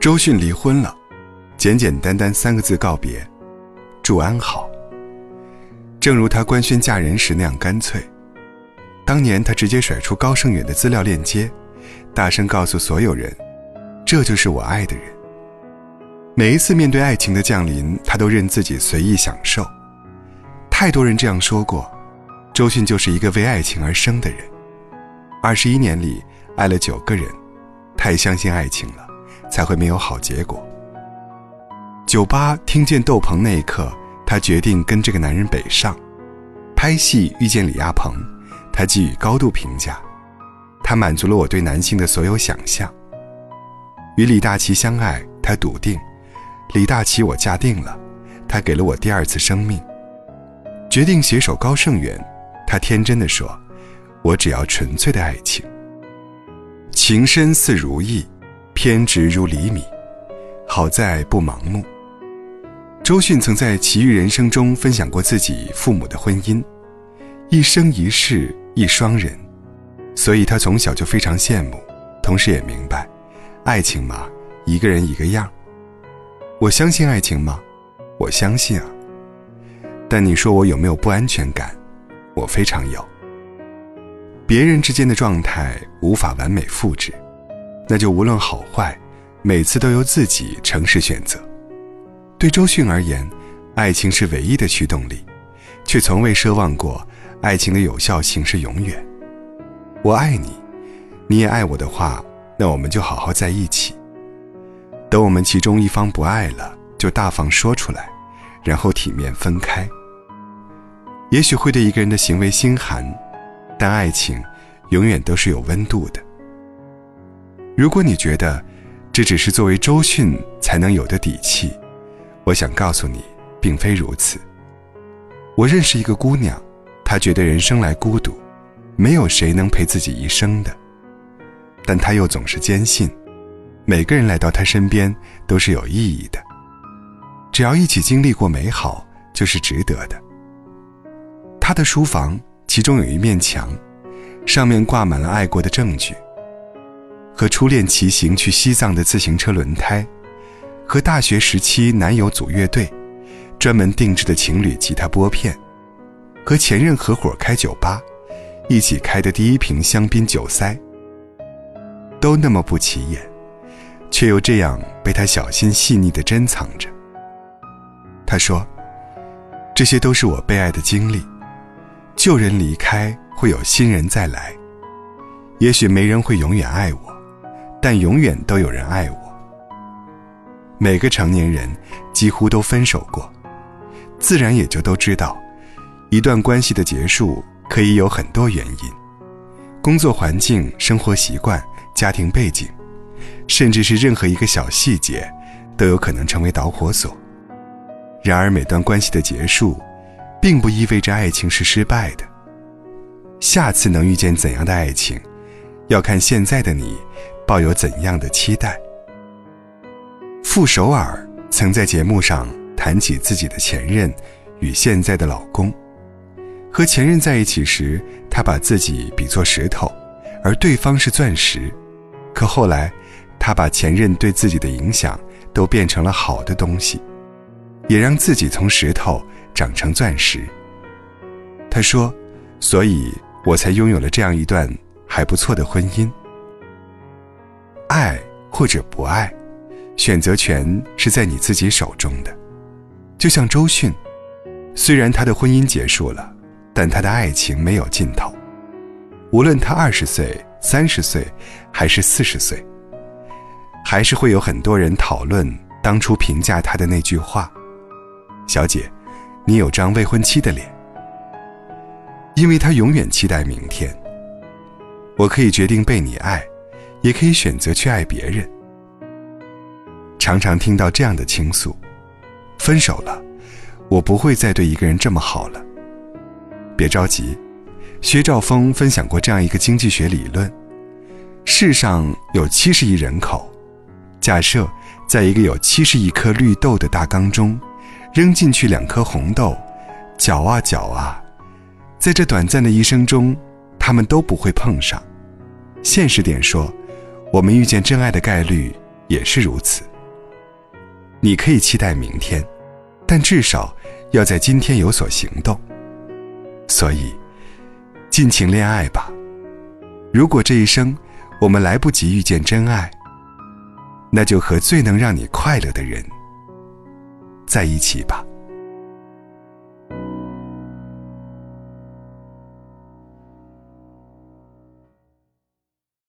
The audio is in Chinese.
周迅离婚了，简简单单三个字告别，祝安好。正如她官宣嫁人时那样干脆。当年她直接甩出高胜远的资料链接，大声告诉所有人：“这就是我爱的人。”每一次面对爱情的降临，她都任自己随意享受。太多人这样说过，周迅就是一个为爱情而生的人。二十一年里爱了九个人，太相信爱情了，才会没有好结果。酒吧听见窦鹏那一刻。他决定跟这个男人北上，拍戏遇见李亚鹏，他给予高度评价，他满足了我对男性的所有想象。与李大齐相爱，他笃定，李大齐我嫁定了，他给了我第二次生命。决定携手高胜远，他天真的说，我只要纯粹的爱情。情深似如意，偏执如厘米，好在不盲目。周迅曾在《奇遇人生》中分享过自己父母的婚姻，一生一世一双人，所以他从小就非常羡慕，同时也明白，爱情嘛，一个人一个样。我相信爱情吗？我相信啊。但你说我有没有不安全感？我非常有。别人之间的状态无法完美复制，那就无论好坏，每次都由自己诚实选择。对周迅而言，爱情是唯一的驱动力，却从未奢望过爱情的有效性是永远。我爱你，你也爱我的话，那我们就好好在一起。等我们其中一方不爱了，就大方说出来，然后体面分开。也许会对一个人的行为心寒，但爱情永远都是有温度的。如果你觉得这只是作为周迅才能有的底气，我想告诉你，并非如此。我认识一个姑娘，她觉得人生来孤独，没有谁能陪自己一生的。但她又总是坚信，每个人来到她身边都是有意义的。只要一起经历过美好，就是值得的。她的书房其中有一面墙，上面挂满了爱过的证据，和初恋骑行去西藏的自行车轮胎。和大学时期男友组乐队，专门定制的情侣吉他拨片，和前任合伙开酒吧，一起开的第一瓶香槟酒塞，都那么不起眼，却又这样被他小心细腻地珍藏着。他说：“这些都是我被爱的经历，旧人离开会有新人再来，也许没人会永远爱我，但永远都有人爱我。”每个成年人几乎都分手过，自然也就都知道，一段关系的结束可以有很多原因，工作环境、生活习惯、家庭背景，甚至是任何一个小细节，都有可能成为导火索。然而，每段关系的结束，并不意味着爱情是失败的。下次能遇见怎样的爱情，要看现在的你抱有怎样的期待。傅首尔曾在节目上谈起自己的前任与现在的老公。和前任在一起时，他把自己比作石头，而对方是钻石。可后来，他把前任对自己的影响都变成了好的东西，也让自己从石头长成钻石。他说：“所以我才拥有了这样一段还不错的婚姻。爱或者不爱。”选择权是在你自己手中的，就像周迅，虽然她的婚姻结束了，但她的爱情没有尽头。无论她二十岁、三十岁，还是四十岁，还是会有很多人讨论当初评价她的那句话：“小姐，你有张未婚妻的脸。”因为她永远期待明天。我可以决定被你爱，也可以选择去爱别人。常常听到这样的倾诉：分手了，我不会再对一个人这么好了。别着急，薛兆丰分享过这样一个经济学理论：世上有七十亿人口，假设在一个有七十亿颗绿豆的大缸中，扔进去两颗红豆，搅啊搅啊，在这短暂的一生中，他们都不会碰上。现实点说，我们遇见真爱的概率也是如此。你可以期待明天，但至少要在今天有所行动。所以，尽情恋爱吧。如果这一生我们来不及遇见真爱，那就和最能让你快乐的人在一起吧。